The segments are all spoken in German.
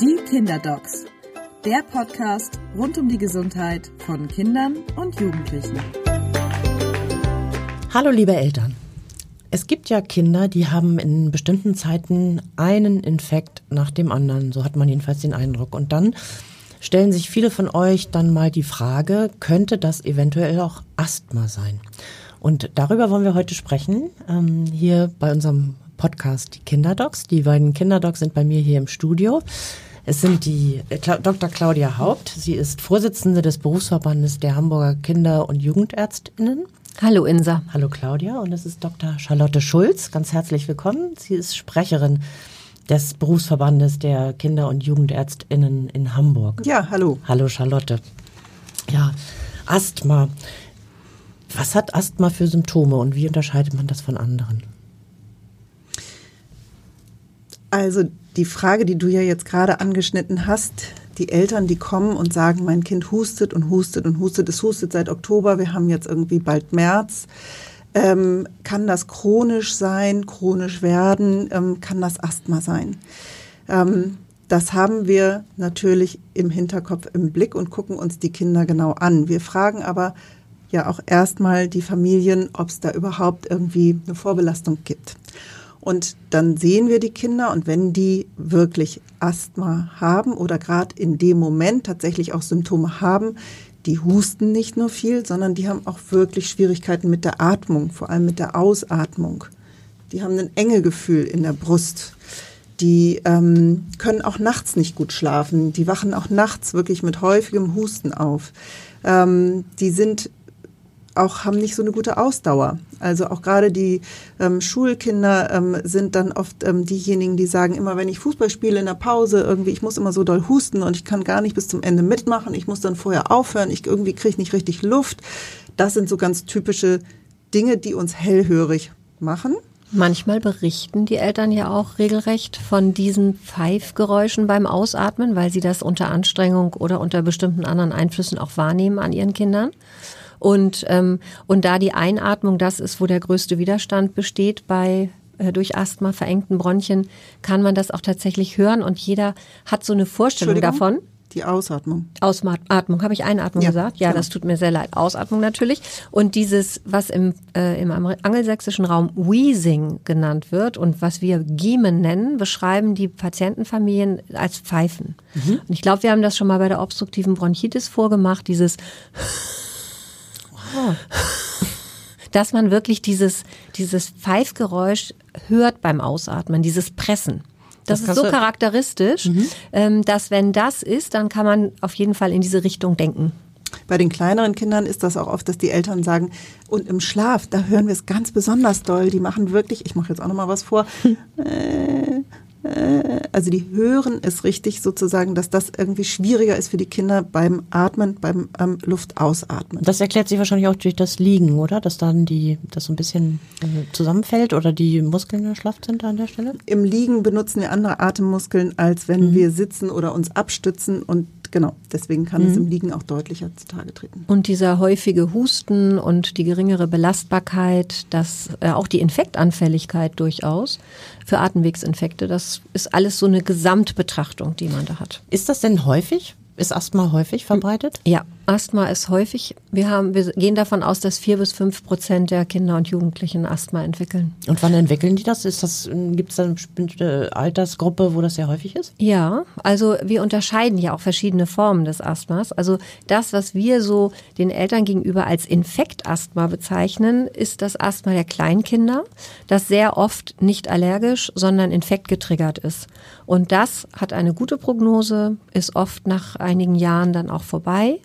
Die Kinderdocs, der Podcast rund um die Gesundheit von Kindern und Jugendlichen. Hallo liebe Eltern. Es gibt ja Kinder, die haben in bestimmten Zeiten einen Infekt nach dem anderen. So hat man jedenfalls den Eindruck. Und dann stellen sich viele von euch dann mal die Frage, könnte das eventuell auch Asthma sein? Und darüber wollen wir heute sprechen, ähm, hier bei unserem Podcast die Kinderdocs. Die beiden Kinderdocs sind bei mir hier im Studio. Es sind die äh, Dr. Claudia Haupt. Sie ist Vorsitzende des Berufsverbandes der Hamburger Kinder- und Jugendärztinnen. Hallo Insa. Hallo Claudia. Und es ist Dr. Charlotte Schulz. Ganz herzlich willkommen. Sie ist Sprecherin des Berufsverbandes der Kinder- und Jugendärztinnen in Hamburg. Ja, hallo. Hallo Charlotte. Ja, Asthma. Was hat Asthma für Symptome und wie unterscheidet man das von anderen? Also die Frage, die du ja jetzt gerade angeschnitten hast, die Eltern, die kommen und sagen, mein Kind hustet und hustet und hustet, es hustet seit Oktober, wir haben jetzt irgendwie bald März. Ähm, kann das chronisch sein, chronisch werden, ähm, kann das Asthma sein? Ähm, das haben wir natürlich im Hinterkopf im Blick und gucken uns die Kinder genau an. Wir fragen aber ja auch erstmal die Familien, ob es da überhaupt irgendwie eine Vorbelastung gibt. Und dann sehen wir die Kinder und wenn die wirklich Asthma haben oder gerade in dem Moment tatsächlich auch Symptome haben, die husten nicht nur viel, sondern die haben auch wirklich Schwierigkeiten mit der Atmung, vor allem mit der Ausatmung. Die haben ein Engegefühl in der Brust. Die ähm, können auch nachts nicht gut schlafen. Die wachen auch nachts wirklich mit häufigem Husten auf. Ähm, die sind auch haben nicht so eine gute Ausdauer. Also auch gerade die ähm, Schulkinder ähm, sind dann oft ähm, diejenigen, die sagen, immer wenn ich Fußball spiele in der Pause, irgendwie, ich muss immer so doll husten und ich kann gar nicht bis zum Ende mitmachen, ich muss dann vorher aufhören, ich irgendwie kriege nicht richtig Luft. Das sind so ganz typische Dinge, die uns hellhörig machen. Manchmal berichten die Eltern ja auch regelrecht von diesen Pfeifgeräuschen beim Ausatmen, weil sie das unter Anstrengung oder unter bestimmten anderen Einflüssen auch wahrnehmen an ihren Kindern. Und, ähm, und da die Einatmung das ist, wo der größte Widerstand besteht bei äh, durch Asthma verengten Bronchien, kann man das auch tatsächlich hören und jeder hat so eine Vorstellung davon. Die Ausatmung. Ausatmung, habe ich Einatmung ja, gesagt? Ja, genau. das tut mir sehr leid. Ausatmung natürlich. Und dieses, was im, äh, im angelsächsischen Raum Wheezing genannt wird und was wir Giemen nennen, beschreiben die Patientenfamilien als Pfeifen. Mhm. Und ich glaube, wir haben das schon mal bei der obstruktiven Bronchitis vorgemacht, dieses dass man wirklich dieses, dieses Pfeifgeräusch hört beim Ausatmen, dieses Pressen. Das, das ist so charakteristisch, mhm. Ähm, dass wenn das ist, dann kann man auf jeden Fall in diese Richtung denken. Bei den kleineren Kindern ist das auch oft, dass die Eltern sagen, und im Schlaf, da hören wir es ganz besonders doll. Die machen wirklich, ich mache jetzt auch noch mal was vor, äh, also die hören es richtig sozusagen, dass das irgendwie schwieriger ist für die Kinder beim Atmen, beim ähm, Luftausatmen. Das erklärt sich wahrscheinlich auch durch das Liegen, oder? Dass dann die, das so ein bisschen äh, zusammenfällt oder die Muskeln erschlafft sind an der Stelle? Im Liegen benutzen wir andere Atemmuskeln, als wenn mhm. wir sitzen oder uns abstützen und genau, deswegen kann mhm. es im Liegen auch deutlicher zutage treten. Und dieser häufige Husten und die geringere Belastbarkeit, das äh, auch die Infektanfälligkeit durchaus für Atemwegsinfekte, das ist alles so eine Gesamtbetrachtung, die man da hat. Ist das denn häufig? Ist Asthma häufig verbreitet? Ja, Asthma ist häufig. Wir haben, wir gehen davon aus, dass vier bis fünf Prozent der Kinder und Jugendlichen Asthma entwickeln. Und wann entwickeln die das? Ist das, gibt es da eine bestimmte Altersgruppe, wo das sehr häufig ist? Ja, also wir unterscheiden ja auch verschiedene Formen des Asthmas. Also das, was wir so den Eltern gegenüber als Infektasthma bezeichnen, ist das Asthma der Kleinkinder, das sehr oft nicht allergisch, sondern infektgetriggert ist. Und das hat eine gute Prognose, ist oft nach einigen Jahren dann auch vorbei.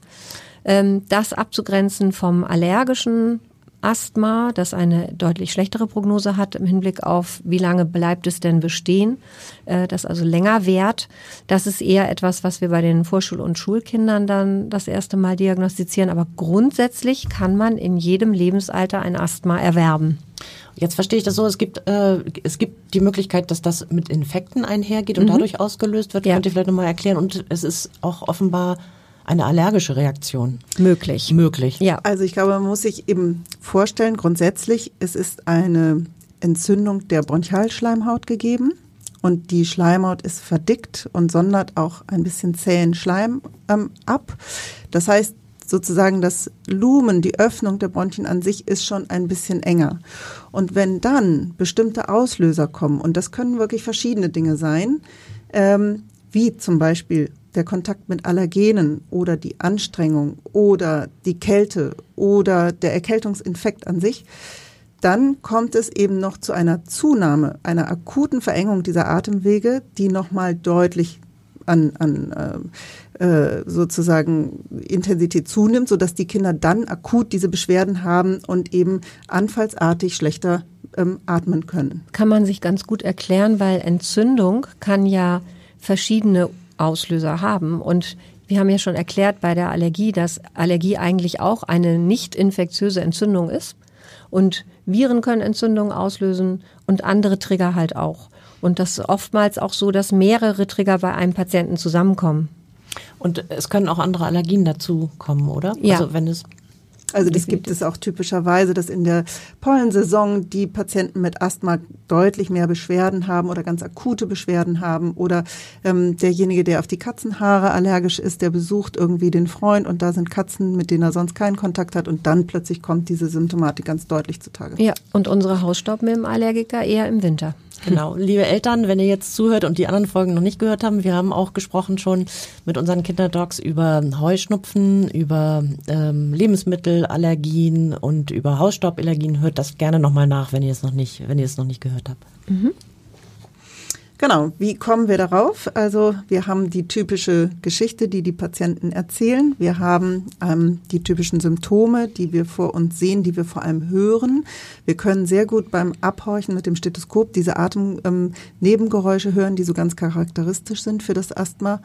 Ähm, das abzugrenzen vom allergischen Asthma, das eine deutlich schlechtere Prognose hat im Hinblick auf, wie lange bleibt es denn bestehen, äh, das also länger währt. Das ist eher etwas, was wir bei den Vorschul- und Schulkindern dann das erste Mal diagnostizieren. Aber grundsätzlich kann man in jedem Lebensalter ein Asthma erwerben. Jetzt verstehe ich das so, es gibt, äh, es gibt die Möglichkeit, dass das mit Infekten einhergeht und mhm. dadurch ausgelöst wird. Ja. Könnt ihr vielleicht nochmal erklären? Und es ist auch offenbar eine allergische Reaktion möglich. Möglich. Ja. Also ich glaube, man muss sich eben vorstellen, grundsätzlich, es ist eine Entzündung der Bronchialschleimhaut gegeben. und die Schleimhaut ist verdickt und sondert auch ein bisschen zähen Schleim ähm, ab. Das heißt, sozusagen das Lumen, die Öffnung der Bronchien an sich ist schon ein bisschen enger. Und wenn dann bestimmte Auslöser kommen, und das können wirklich verschiedene Dinge sein, ähm, wie zum Beispiel der Kontakt mit Allergenen oder die Anstrengung oder die Kälte oder der Erkältungsinfekt an sich, dann kommt es eben noch zu einer Zunahme, einer akuten Verengung dieser Atemwege, die nochmal deutlich an, an äh, äh, sozusagen Intensität zunimmt, sodass die Kinder dann akut diese Beschwerden haben und eben anfallsartig schlechter ähm, atmen können. Kann man sich ganz gut erklären, weil Entzündung kann ja verschiedene Auslöser haben und wir haben ja schon erklärt bei der Allergie, dass Allergie eigentlich auch eine nicht infektiöse Entzündung ist. Und Viren können Entzündungen auslösen und andere Trigger halt auch. Und das ist oftmals auch so, dass mehrere Trigger bei einem Patienten zusammenkommen. Und es können auch andere Allergien dazu kommen, oder? Ja. Also wenn es also das gibt es auch typischerweise, dass in der Pollensaison die Patienten mit Asthma deutlich mehr Beschwerden haben oder ganz akute Beschwerden haben oder ähm, derjenige, der auf die Katzenhaare allergisch ist, der besucht irgendwie den Freund und da sind Katzen, mit denen er sonst keinen Kontakt hat und dann plötzlich kommt diese Symptomatik ganz deutlich zutage. Ja, und unsere Hausstaubmilbenallergiker eher im Winter. Genau, liebe Eltern, wenn ihr jetzt zuhört und die anderen Folgen noch nicht gehört haben, wir haben auch gesprochen schon mit unseren Kinderdocs über Heuschnupfen, über ähm, Lebensmittelallergien und über Hausstauballergien. Hört das gerne nochmal nach, wenn ihr es noch nicht, wenn ihr es noch nicht gehört habt. Mhm. Genau, wie kommen wir darauf? Also wir haben die typische Geschichte, die die Patienten erzählen. Wir haben ähm, die typischen Symptome, die wir vor uns sehen, die wir vor allem hören. Wir können sehr gut beim Abhorchen mit dem Stethoskop diese Atemnebengeräusche ähm, hören, die so ganz charakteristisch sind für das Asthma.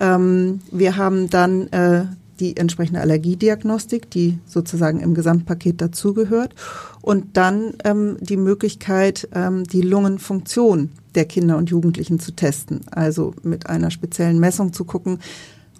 Ähm, wir haben dann äh, die entsprechende Allergiediagnostik, die sozusagen im Gesamtpaket dazugehört. Und dann ähm, die Möglichkeit, ähm, die Lungenfunktion der Kinder und Jugendlichen zu testen. Also mit einer speziellen Messung zu gucken,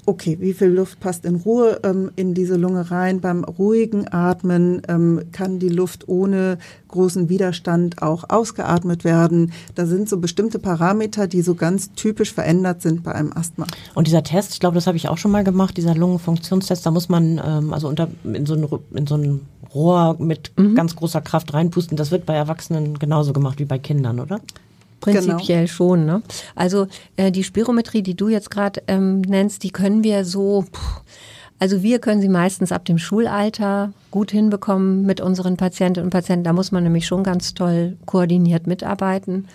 okay, wie viel Luft passt in Ruhe ähm, in diese Lunge rein? Beim ruhigen Atmen ähm, kann die Luft ohne großen Widerstand auch ausgeatmet werden. Da sind so bestimmte Parameter, die so ganz typisch verändert sind bei einem Asthma. Und dieser Test, ich glaube, das habe ich auch schon mal gemacht, dieser Lungenfunktionstest, da muss man ähm, also unter in so ein, in so ein Rohr mit mhm. ganz großer Kraft reinpusten. Das wird bei Erwachsenen genauso gemacht wie bei Kindern, oder? Prinzipiell genau. schon. Ne? Also äh, die Spirometrie, die du jetzt gerade ähm, nennst, die können wir so, pff, also wir können sie meistens ab dem Schulalter gut hinbekommen mit unseren Patientinnen und Patienten. Da muss man nämlich schon ganz toll koordiniert mitarbeiten.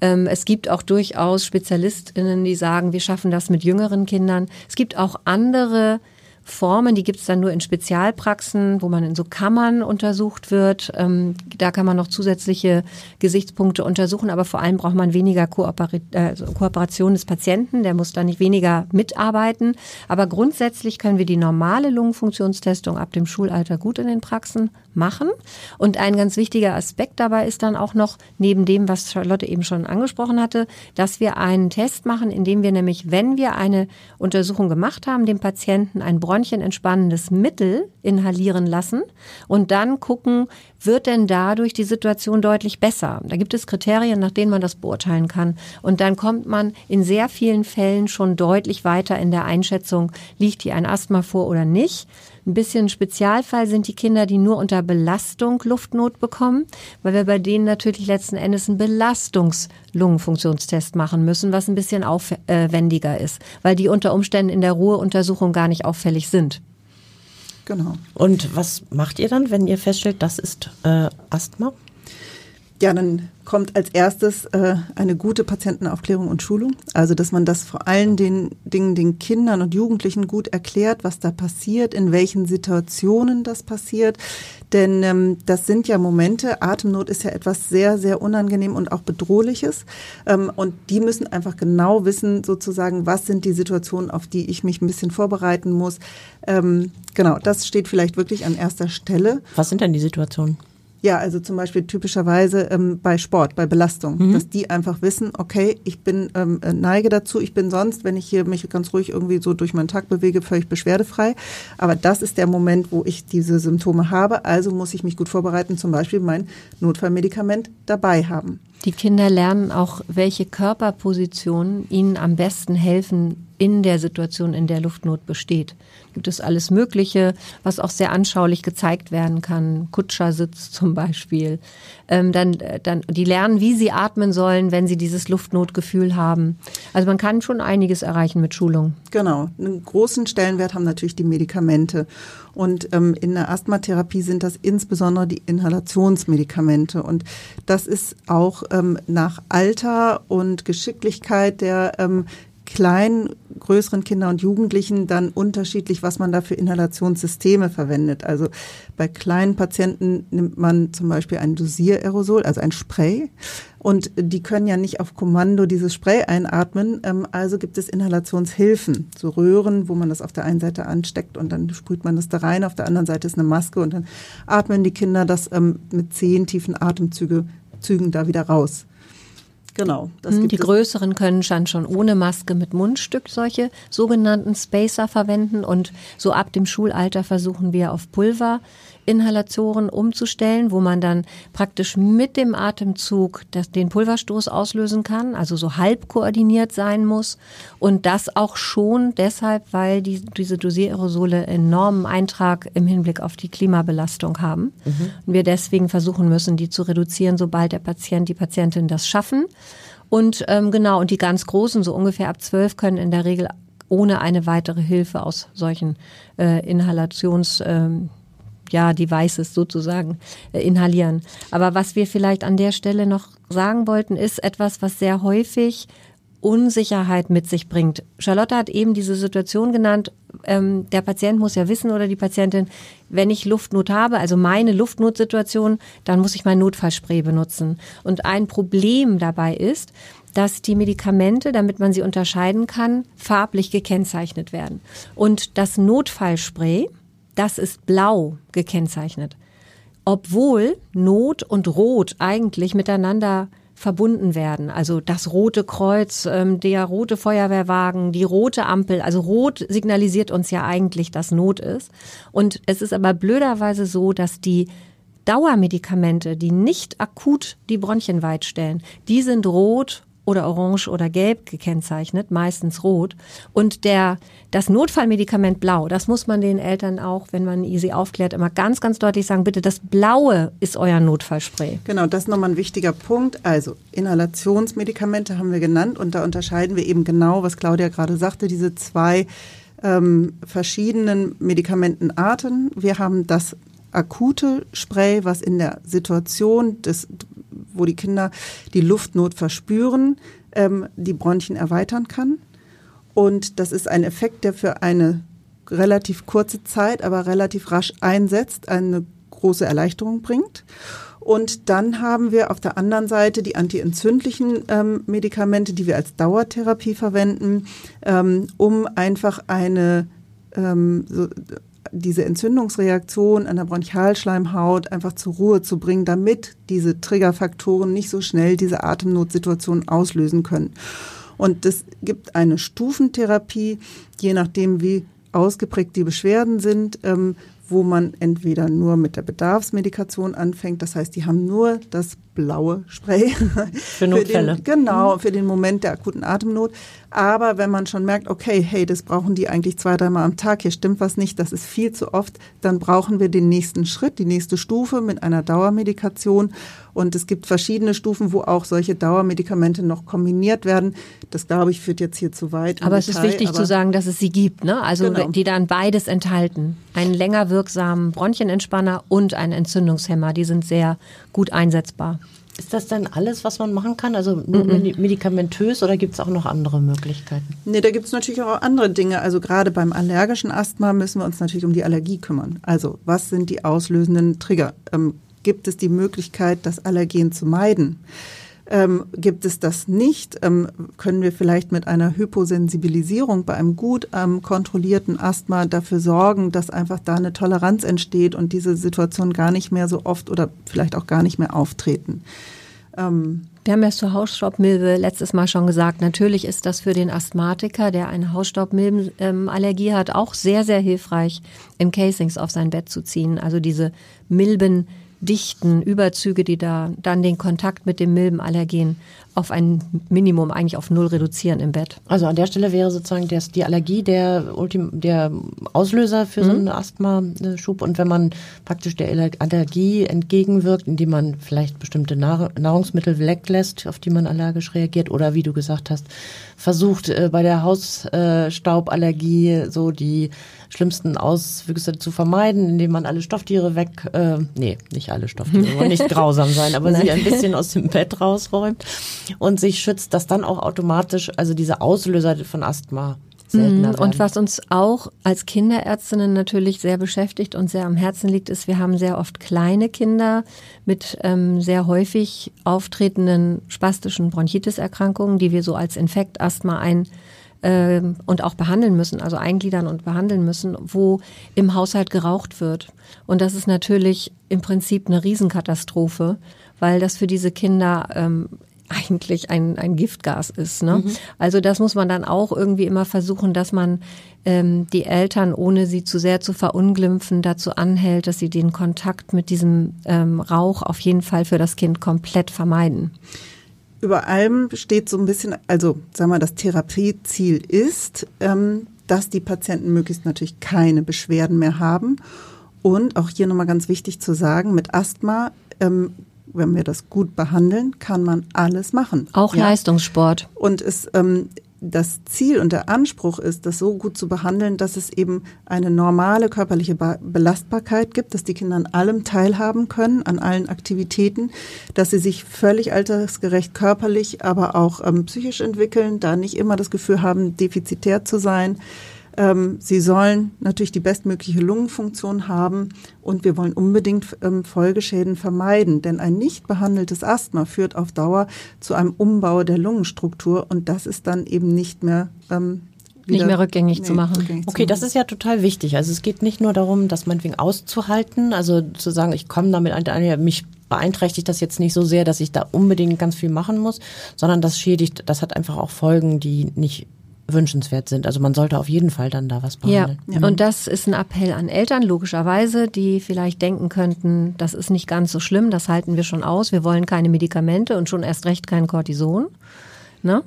Ähm, es gibt auch durchaus Spezialistinnen, die sagen, wir schaffen das mit jüngeren Kindern. Es gibt auch andere Formen, die gibt es dann nur in Spezialpraxen, wo man in so Kammern untersucht wird. Ähm, da kann man noch zusätzliche Gesichtspunkte untersuchen, aber vor allem braucht man weniger Kooper äh, Kooperation des Patienten, der muss da nicht weniger mitarbeiten. Aber grundsätzlich können wir die normale Lungenfunktionstestung ab dem Schulalter gut in den Praxen machen. Und ein ganz wichtiger Aspekt dabei ist dann auch noch, neben dem, was Charlotte eben schon angesprochen hatte, dass wir einen Test machen, indem wir nämlich, wenn wir eine Untersuchung gemacht haben, dem Patienten ein bronchienentspannendes Mittel inhalieren lassen und dann gucken, wird denn dadurch die Situation deutlich besser? Da gibt es Kriterien, nach denen man das beurteilen kann. Und dann kommt man in sehr vielen Fällen schon deutlich weiter in der Einschätzung, liegt hier ein Asthma vor oder nicht. Ein bisschen Spezialfall sind die Kinder, die nur unter Belastung Luftnot bekommen, weil wir bei denen natürlich letzten Endes einen Belastungslungenfunktionstest machen müssen, was ein bisschen aufwendiger ist, weil die unter Umständen in der Ruheuntersuchung gar nicht auffällig sind. Genau. Und was macht ihr dann, wenn ihr feststellt, das ist äh, Asthma? Ja, dann kommt als erstes äh, eine gute Patientenaufklärung und Schulung. Also, dass man das vor allen den Dingen den Kindern und Jugendlichen gut erklärt, was da passiert, in welchen Situationen das passiert. Denn ähm, das sind ja Momente, Atemnot ist ja etwas sehr, sehr unangenehm und auch bedrohliches. Ähm, und die müssen einfach genau wissen, sozusagen, was sind die Situationen, auf die ich mich ein bisschen vorbereiten muss. Ähm, genau, das steht vielleicht wirklich an erster Stelle. Was sind denn die Situationen? Ja, also zum Beispiel typischerweise ähm, bei Sport, bei Belastung, mhm. dass die einfach wissen, okay, ich bin ähm, äh, neige dazu, ich bin sonst, wenn ich hier mich ganz ruhig irgendwie so durch meinen Tag bewege, völlig beschwerdefrei. Aber das ist der Moment, wo ich diese Symptome habe. Also muss ich mich gut vorbereiten, zum Beispiel mein Notfallmedikament dabei haben. Die Kinder lernen auch, welche Körperpositionen ihnen am besten helfen in der Situation, in der Luftnot besteht. Gibt es alles Mögliche, was auch sehr anschaulich gezeigt werden kann. Kutschersitz zum Beispiel. Ähm, dann, dann, die lernen, wie sie atmen sollen, wenn sie dieses Luftnotgefühl haben. Also man kann schon einiges erreichen mit Schulung. Genau. Einen großen Stellenwert haben natürlich die Medikamente. Und ähm, in der Asthmatherapie sind das insbesondere die Inhalationsmedikamente. Und das ist auch ähm, nach Alter und Geschicklichkeit der ähm, kleinen, größeren Kinder und Jugendlichen dann unterschiedlich, was man da für Inhalationssysteme verwendet. Also bei kleinen Patienten nimmt man zum Beispiel ein Dosiererosol, also ein Spray. Und die können ja nicht auf Kommando dieses Spray einatmen. Ähm, also gibt es Inhalationshilfen, so Röhren, wo man das auf der einen Seite ansteckt und dann sprüht man das da rein. Auf der anderen Seite ist eine Maske und dann atmen die Kinder das ähm, mit zehn tiefen Atemzügen da wieder raus. Genau. die größeren können dann schon ohne Maske mit Mundstück solche sogenannten Spacer verwenden und so ab dem Schulalter versuchen wir auf Pulverinhalatoren umzustellen, wo man dann praktisch mit dem Atemzug das, den Pulverstoß auslösen kann, also so halb koordiniert sein muss und das auch schon deshalb, weil die, diese Dosiererosole enormen Eintrag im Hinblick auf die Klimabelastung haben mhm. und wir deswegen versuchen müssen, die zu reduzieren, sobald der Patient, die Patientin das schaffen. Und ähm, genau, und die ganz Großen, so ungefähr ab zwölf, können in der Regel ohne eine weitere Hilfe aus solchen äh, Inhalations... Ähm, ja, Devices sozusagen äh, inhalieren. Aber was wir vielleicht an der Stelle noch sagen wollten, ist etwas, was sehr häufig Unsicherheit mit sich bringt. Charlotte hat eben diese Situation genannt, ähm, der Patient muss ja wissen oder die Patientin, wenn ich Luftnot habe, also meine Luftnotsituation, dann muss ich mein Notfallspray benutzen. Und ein Problem dabei ist, dass die Medikamente, damit man sie unterscheiden kann, farblich gekennzeichnet werden. Und das Notfallspray, das ist blau gekennzeichnet. Obwohl Not und Rot eigentlich miteinander verbunden werden. Also das rote Kreuz, ähm, der rote Feuerwehrwagen, die rote Ampel. Also rot signalisiert uns ja eigentlich, dass Not ist. Und es ist aber blöderweise so, dass die Dauermedikamente, die nicht akut die Bronchien weit stellen, die sind rot oder orange oder gelb gekennzeichnet, meistens rot. Und der, das Notfallmedikament blau, das muss man den Eltern auch, wenn man sie aufklärt, immer ganz, ganz deutlich sagen, bitte, das blaue ist euer Notfallspray. Genau, das ist nochmal ein wichtiger Punkt. Also Inhalationsmedikamente haben wir genannt und da unterscheiden wir eben genau, was Claudia gerade sagte, diese zwei ähm, verschiedenen Medikamentenarten. Wir haben das akute Spray, was in der Situation des wo die Kinder die Luftnot verspüren, ähm, die Bronchien erweitern kann. Und das ist ein Effekt, der für eine relativ kurze Zeit, aber relativ rasch einsetzt, eine große Erleichterung bringt. Und dann haben wir auf der anderen Seite die antientzündlichen ähm, Medikamente, die wir als Dauertherapie verwenden, ähm, um einfach eine ähm, so, diese Entzündungsreaktion an der Bronchialschleimhaut einfach zur Ruhe zu bringen, damit diese Triggerfaktoren nicht so schnell diese Atemnotsituation auslösen können. Und es gibt eine Stufentherapie, je nachdem, wie ausgeprägt die Beschwerden sind, ähm, wo man entweder nur mit der Bedarfsmedikation anfängt, das heißt, die haben nur das blaue Spray. Für Notfälle. Für den, genau, für den Moment der akuten Atemnot. Aber wenn man schon merkt, okay, hey, das brauchen die eigentlich zwei, dreimal am Tag, hier stimmt was nicht, das ist viel zu oft, dann brauchen wir den nächsten Schritt, die nächste Stufe mit einer Dauermedikation. Und es gibt verschiedene Stufen, wo auch solche Dauermedikamente noch kombiniert werden. Das, glaube ich, führt jetzt hier zu weit. Aber es Detail, ist wichtig zu sagen, dass es sie gibt, ne? Also genau. die dann beides enthalten. Einen länger wirksamen Bronchienentspanner und einen Entzündungshemmer. Die sind sehr gut einsetzbar. Ist das denn alles, was man machen kann? Also nur mm -mm. medikamentös oder gibt es auch noch andere Möglichkeiten? Nee, da gibt es natürlich auch andere Dinge. Also gerade beim allergischen Asthma müssen wir uns natürlich um die Allergie kümmern. Also was sind die auslösenden Trigger? Ähm, gibt es die Möglichkeit, das Allergen zu meiden? Ähm, gibt es das nicht, ähm, können wir vielleicht mit einer Hyposensibilisierung bei einem gut ähm, kontrollierten Asthma dafür sorgen, dass einfach da eine Toleranz entsteht und diese Situation gar nicht mehr so oft oder vielleicht auch gar nicht mehr auftreten. Ähm, wir haben ja zur Hausstaubmilbe letztes Mal schon gesagt, natürlich ist das für den Asthmatiker, der eine Hausstaubmilbenallergie hat, auch sehr, sehr hilfreich, im Casings auf sein Bett zu ziehen. Also diese Milben dichten Überzüge, die da dann den Kontakt mit dem Milbenallergen auf ein Minimum, eigentlich auf Null reduzieren im Bett. Also an der Stelle wäre sozusagen das, die Allergie der, Ultim, der Auslöser für mhm. so einen Asthma-Schub. Und wenn man praktisch der Allergie entgegenwirkt, indem man vielleicht bestimmte Nahrungsmittel weglässt, auf die man allergisch reagiert, oder wie du gesagt hast, versucht äh, bei der Hausstauballergie so die schlimmsten Auswüchse zu vermeiden, indem man alle Stofftiere weg, äh, nee, nicht alle Stofftiere, wollen nicht grausam sein, aber sie ein bisschen aus dem Bett rausräumt und sich schützt, dass dann auch automatisch, also diese Auslöser von Asthma seltener werden. Und was uns auch als Kinderärztinnen natürlich sehr beschäftigt und sehr am Herzen liegt, ist, wir haben sehr oft kleine Kinder mit ähm, sehr häufig auftretenden spastischen Bronchitiserkrankungen, die wir so als Infektasthma ein äh, und auch behandeln müssen, also eingliedern und behandeln müssen, wo im Haushalt geraucht wird. Und das ist natürlich im Prinzip eine Riesenkatastrophe, weil das für diese Kinder ähm, eigentlich ein, ein Giftgas ist. Ne? Mhm. Also das muss man dann auch irgendwie immer versuchen, dass man ähm, die Eltern, ohne sie zu sehr zu verunglimpfen, dazu anhält, dass sie den Kontakt mit diesem ähm, Rauch auf jeden Fall für das Kind komplett vermeiden über allem steht so ein bisschen, also sagen wir, das Therapieziel ist, ähm, dass die Patienten möglichst natürlich keine Beschwerden mehr haben. Und auch hier nochmal ganz wichtig zu sagen, mit Asthma, ähm, wenn wir das gut behandeln, kann man alles machen. Auch ja? Leistungssport. Und es ähm, das Ziel und der Anspruch ist, das so gut zu behandeln, dass es eben eine normale körperliche Belastbarkeit gibt, dass die Kinder an allem teilhaben können, an allen Aktivitäten, dass sie sich völlig altersgerecht körperlich, aber auch ähm, psychisch entwickeln, da nicht immer das Gefühl haben, defizitär zu sein, ähm, sie sollen natürlich die bestmögliche Lungenfunktion haben und wir wollen unbedingt ähm, Folgeschäden vermeiden, denn ein nicht behandeltes Asthma führt auf Dauer zu einem Umbau der Lungenstruktur und das ist dann eben nicht mehr ähm, nicht mehr rückgängig nee, zu machen. Rückgängig okay, zu das ist ja total wichtig. Also es geht nicht nur darum, das meinetwegen auszuhalten, also zu sagen, ich komme damit ein, mich beeinträchtigt das jetzt nicht so sehr, dass ich da unbedingt ganz viel machen muss, sondern das schädigt, das hat einfach auch Folgen, die nicht wünschenswert sind. Also man sollte auf jeden Fall dann da was behandeln. Ja, ja. und das ist ein Appell an Eltern, logischerweise, die vielleicht denken könnten, das ist nicht ganz so schlimm, das halten wir schon aus, wir wollen keine Medikamente und schon erst recht kein Cortison. Ne?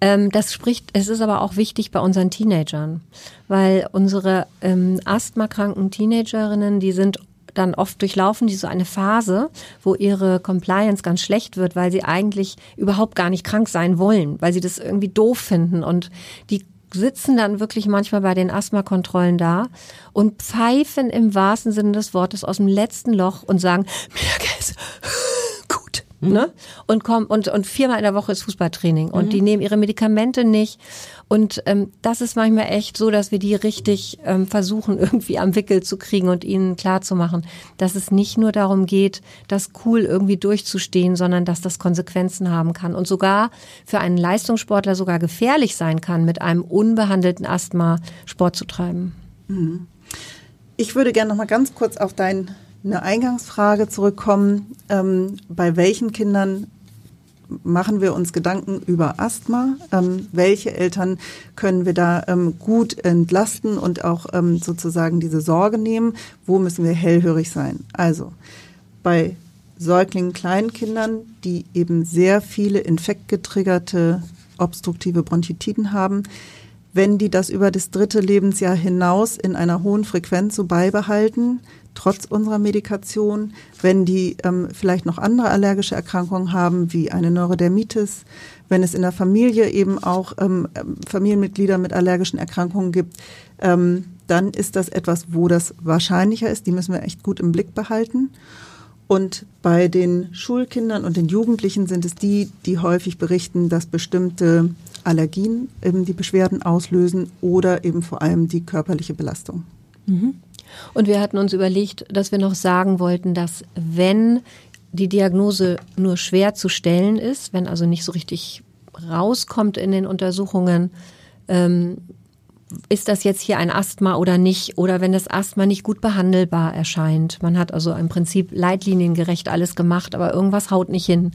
Ähm, das spricht, es ist aber auch wichtig bei unseren Teenagern, weil unsere ähm, asthmakranken Teenagerinnen, die sind dann oft durchlaufen die so eine Phase, wo ihre Compliance ganz schlecht wird, weil sie eigentlich überhaupt gar nicht krank sein wollen, weil sie das irgendwie doof finden und die sitzen dann wirklich manchmal bei den Asthmakontrollen da und pfeifen im wahrsten Sinne des Wortes aus dem letzten Loch und sagen, mir geht's. Mhm. Ne? Und kommen und, und viermal in der Woche ist Fußballtraining und mhm. die nehmen ihre Medikamente nicht und ähm, das ist manchmal echt so, dass wir die richtig ähm, versuchen, irgendwie am Wickel zu kriegen und ihnen klarzumachen, dass es nicht nur darum geht, das cool irgendwie durchzustehen, sondern dass das Konsequenzen haben kann und sogar für einen Leistungssportler sogar gefährlich sein kann, mit einem unbehandelten Asthma Sport zu treiben. Mhm. Ich würde gerne noch mal ganz kurz auf deine Eingangsfrage zurückkommen. Ähm, bei welchen Kindern machen wir uns Gedanken über Asthma. Ähm, welche Eltern können wir da ähm, gut entlasten und auch ähm, sozusagen diese Sorge nehmen? Wo müssen wir hellhörig sein? Also bei Säuglingen, Kleinkindern, die eben sehr viele infektgetriggerte obstruktive Bronchitiden haben, wenn die das über das dritte Lebensjahr hinaus in einer hohen Frequenz so beibehalten, trotz unserer Medikation, wenn die ähm, vielleicht noch andere allergische Erkrankungen haben, wie eine Neurodermitis, wenn es in der Familie eben auch ähm, Familienmitglieder mit allergischen Erkrankungen gibt, ähm, dann ist das etwas, wo das wahrscheinlicher ist. Die müssen wir echt gut im Blick behalten. Und bei den Schulkindern und den Jugendlichen sind es die, die häufig berichten, dass bestimmte Allergien eben die Beschwerden auslösen oder eben vor allem die körperliche Belastung. Mhm. Und wir hatten uns überlegt, dass wir noch sagen wollten, dass wenn die Diagnose nur schwer zu stellen ist, wenn also nicht so richtig rauskommt in den Untersuchungen, ähm, ist das jetzt hier ein Asthma oder nicht? Oder wenn das Asthma nicht gut behandelbar erscheint. Man hat also im Prinzip leitliniengerecht alles gemacht, aber irgendwas haut nicht hin.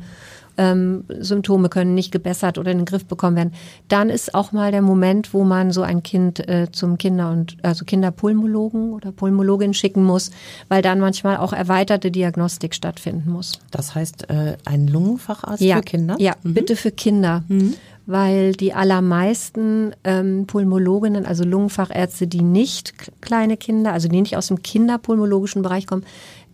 Ähm, Symptome können nicht gebessert oder in den Griff bekommen werden, dann ist auch mal der Moment, wo man so ein Kind äh, zum Kinder- und also Kinderpulmologen oder Pulmologin schicken muss, weil dann manchmal auch erweiterte Diagnostik stattfinden muss. Das heißt, äh, ein Lungenfacharzt ja, für Kinder? Ja, mhm. bitte für Kinder. Mhm. Weil die allermeisten ähm, Pulmologinnen, also Lungenfachärzte, die nicht kleine Kinder, also die nicht aus dem kinderpulmologischen Bereich kommen,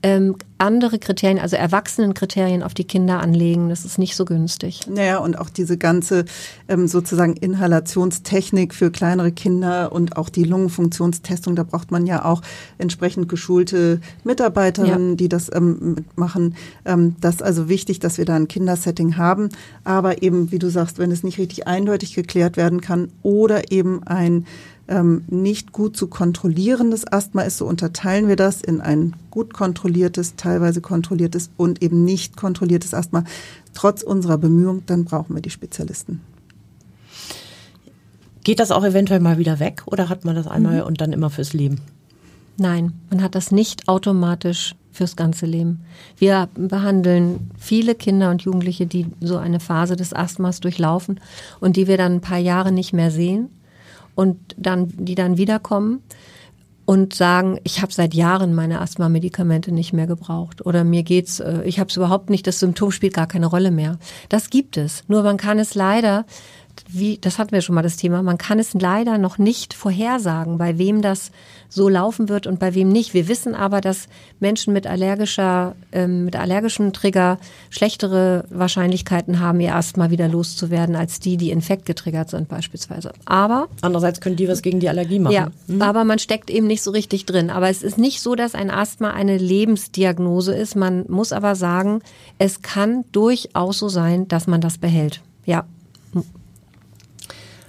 ähm, andere Kriterien, also Erwachsenenkriterien auf die Kinder anlegen. Das ist nicht so günstig. Naja, und auch diese ganze ähm, sozusagen Inhalationstechnik für kleinere Kinder und auch die Lungenfunktionstestung, da braucht man ja auch entsprechend geschulte Mitarbeiterinnen, ja. die das ähm, mitmachen. Ähm, das ist also wichtig, dass wir da ein Kindersetting haben. Aber eben, wie du sagst, wenn es nicht richtig eindeutig geklärt werden kann oder eben ein ähm, nicht gut zu kontrollierendes Asthma ist, so unterteilen wir das in ein gut kontrolliertes, teilweise kontrolliertes und eben nicht kontrolliertes Asthma. Trotz unserer Bemühungen, dann brauchen wir die Spezialisten. Geht das auch eventuell mal wieder weg oder hat man das einmal mhm. und dann immer fürs Leben? Nein, man hat das nicht automatisch fürs ganze Leben. Wir behandeln viele Kinder und Jugendliche, die so eine Phase des Asthmas durchlaufen und die wir dann ein paar Jahre nicht mehr sehen und dann die dann wiederkommen und sagen, ich habe seit Jahren meine Asthma-Medikamente nicht mehr gebraucht oder mir geht's, äh, ich habe es überhaupt nicht, das Symptom spielt gar keine Rolle mehr. Das gibt es. Nur man kann es leider wie, das hatten wir schon mal das Thema, man kann es leider noch nicht vorhersagen, bei wem das so laufen wird und bei wem nicht. Wir wissen aber, dass Menschen mit allergischer, ähm, mit allergischen Trigger schlechtere Wahrscheinlichkeiten haben, ihr Asthma wieder loszuwerden, als die, die infektgetriggert sind beispielsweise. Aber andererseits können die was gegen die Allergie machen. Ja, mhm. aber man steckt eben nicht so richtig drin. Aber es ist nicht so, dass ein Asthma eine Lebensdiagnose ist. Man muss aber sagen, es kann durchaus so sein, dass man das behält. Ja.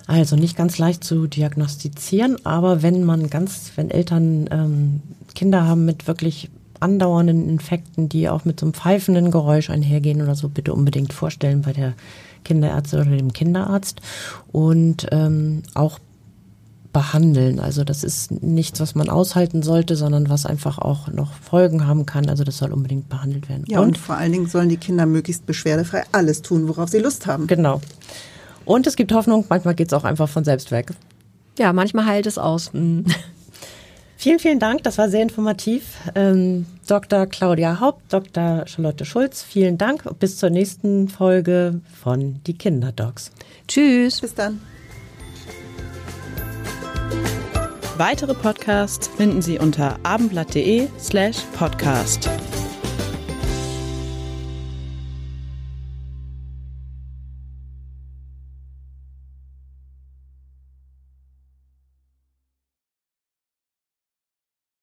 Also nicht ganz leicht zu diagnostizieren, aber wenn man ganz, wenn Eltern ähm, Kinder haben mit wirklich andauernden Infekten, die auch mit so einem pfeifenden Geräusch einhergehen oder so, bitte unbedingt vorstellen bei der Kinderärztin oder dem Kinderarzt und ähm, auch behandeln. Also das ist nichts, was man aushalten sollte, sondern was einfach auch noch Folgen haben kann. Also das soll unbedingt behandelt werden. Ja, und, und vor allen Dingen sollen die Kinder möglichst beschwerdefrei alles tun, worauf sie Lust haben. Genau. Und es gibt Hoffnung, manchmal geht es auch einfach von selbst weg. Ja, manchmal heilt es aus. Mhm. Vielen, vielen Dank. Das war sehr informativ. Ähm, Dr. Claudia Haupt, Dr. Charlotte Schulz, vielen Dank. Bis zur nächsten Folge von Die Kinderdocs. Tschüss. Bis dann. Weitere Podcasts finden Sie unter abendblatt.de slash podcast.